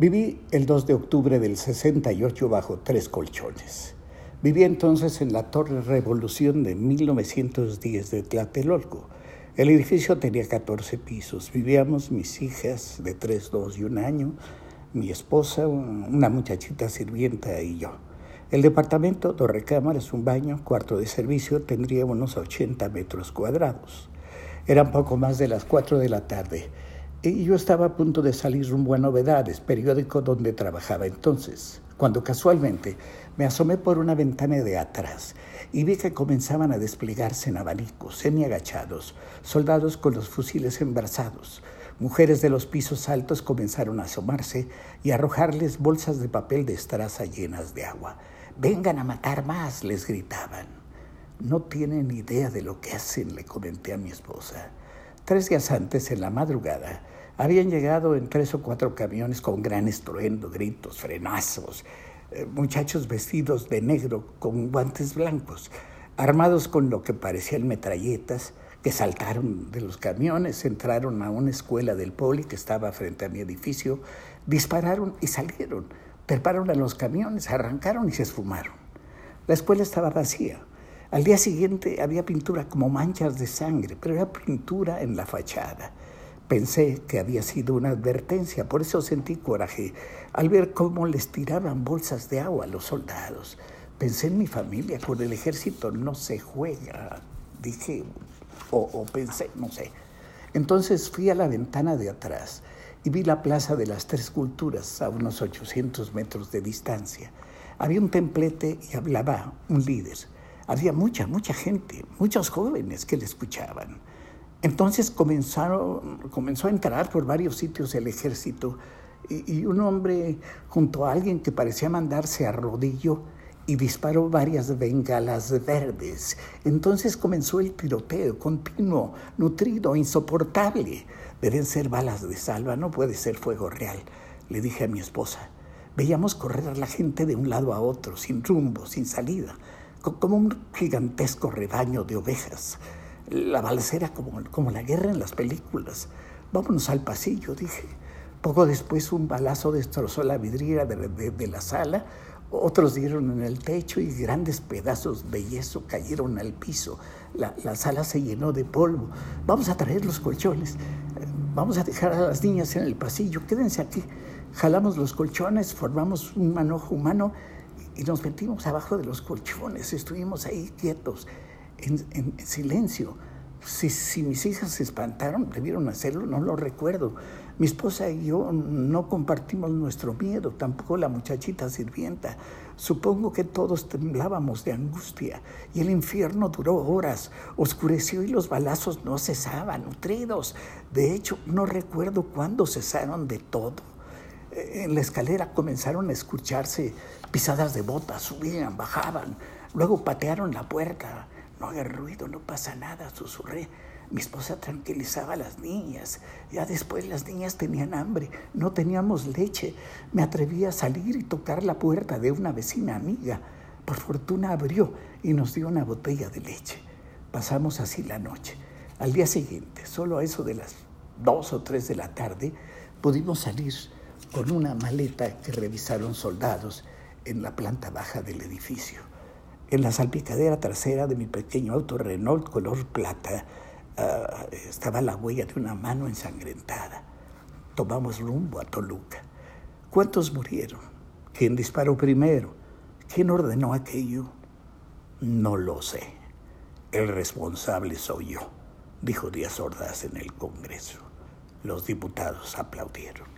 Viví el 2 de octubre del 68 bajo tres colchones. Viví entonces en la Torre Revolución de 1910 de Tlatelolco. El edificio tenía 14 pisos. Vivíamos mis hijas de 3, 2 y un año, mi esposa, una muchachita sirvienta y yo. El departamento, dos recámaras, un baño, cuarto de servicio, tendría unos 80 metros cuadrados. Eran poco más de las 4 de la tarde y yo estaba a punto de salir rumbo a Novedades, periódico donde trabajaba entonces, cuando casualmente me asomé por una ventana de atrás y vi que comenzaban a desplegarse en abanicos, semi-agachados, soldados con los fusiles embrazados. Mujeres de los pisos altos comenzaron a asomarse y a arrojarles bolsas de papel de estraza llenas de agua. Vengan a matar más, les gritaban. No tienen idea de lo que hacen, le comenté a mi esposa. Tres días antes, en la madrugada, habían llegado en tres o cuatro camiones con gran estruendo, gritos, frenazos, eh, muchachos vestidos de negro con guantes blancos, armados con lo que parecían metralletas, que saltaron de los camiones, entraron a una escuela del poli que estaba frente a mi edificio, dispararon y salieron, prepararon a los camiones, arrancaron y se esfumaron. La escuela estaba vacía. Al día siguiente había pintura como manchas de sangre, pero era pintura en la fachada. Pensé que había sido una advertencia, por eso sentí coraje al ver cómo les tiraban bolsas de agua a los soldados. Pensé en mi familia, con el ejército no se juega, dije, o, o pensé, no sé. Entonces fui a la ventana de atrás y vi la Plaza de las Tres Culturas a unos 800 metros de distancia. Había un templete y hablaba un líder. Había mucha, mucha gente, muchos jóvenes que le escuchaban. Entonces comenzó a entrar por varios sitios el ejército y, y, un hombre junto a alguien que parecía mandarse a rodillo y disparó varias bengalas verdes. Entonces comenzó el tiroteo continuo, nutrido, insoportable. Deben ser balas de salva, no puede ser fuego real, le dije a mi esposa. Veíamos correr a la gente de un lado a otro, sin rumbo, sin salida como un gigantesco rebaño de ovejas. La balacera como, como la guerra en las películas. Vámonos al pasillo, dije. Poco después un balazo destrozó la vidriera de, de, la sala, otros dieron en el techo y grandes pedazos de yeso cayeron al piso. La, la, sala se llenó de polvo. Vamos a traer los colchones. Vamos a dejar a las niñas en el pasillo. Quédense aquí. Jalamos los colchones, formamos un manojo humano y nos metimos abajo de los colchones, estuvimos ahí quietos, en, en, en silencio. Si, si, mis hijas se espantaron, debieron hacerlo, no lo recuerdo. Mi esposa y yo no compartimos nuestro miedo, tampoco la muchachita sirvienta. Supongo que todos temblábamos de angustia y el infierno duró horas, oscureció y los balazos no cesaban, nutridos. De hecho, no recuerdo cuándo cesaron de todo en la escalera comenzaron a escucharse pisadas de botas, subían, bajaban, luego patearon la puerta. No haga ruido, no pasa nada, susurré. Mi esposa tranquilizaba a las niñas. Ya después las niñas tenían hambre, no teníamos leche. Me atreví a salir y tocar la puerta de una vecina amiga. Por fortuna abrió y nos dio una botella de leche. Pasamos así la noche. Al día siguiente, solo a eso de las dos o tres de la tarde, pudimos salir con una maleta que revisaron soldados en la planta baja del edificio. En la salpicadera trasera de mi pequeño auto Renault color plata uh, estaba la huella de una mano ensangrentada. Tomamos rumbo a Toluca. ¿Cuántos murieron? ¿Quién disparó primero? ¿Quién ordenó aquello? No lo sé. El responsable soy yo, dijo Díaz Ordaz en el Congreso. Los diputados aplaudieron.